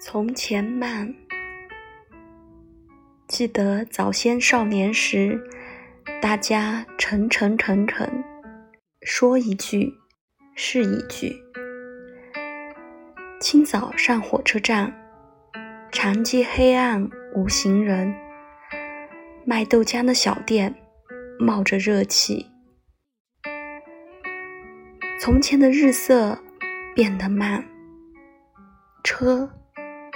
从前慢，记得早先少年时，大家诚诚恳恳，说一句是一句。清早上火车站，长街黑暗无行人，卖豆浆的小店冒着热气。从前的日色变得慢，车。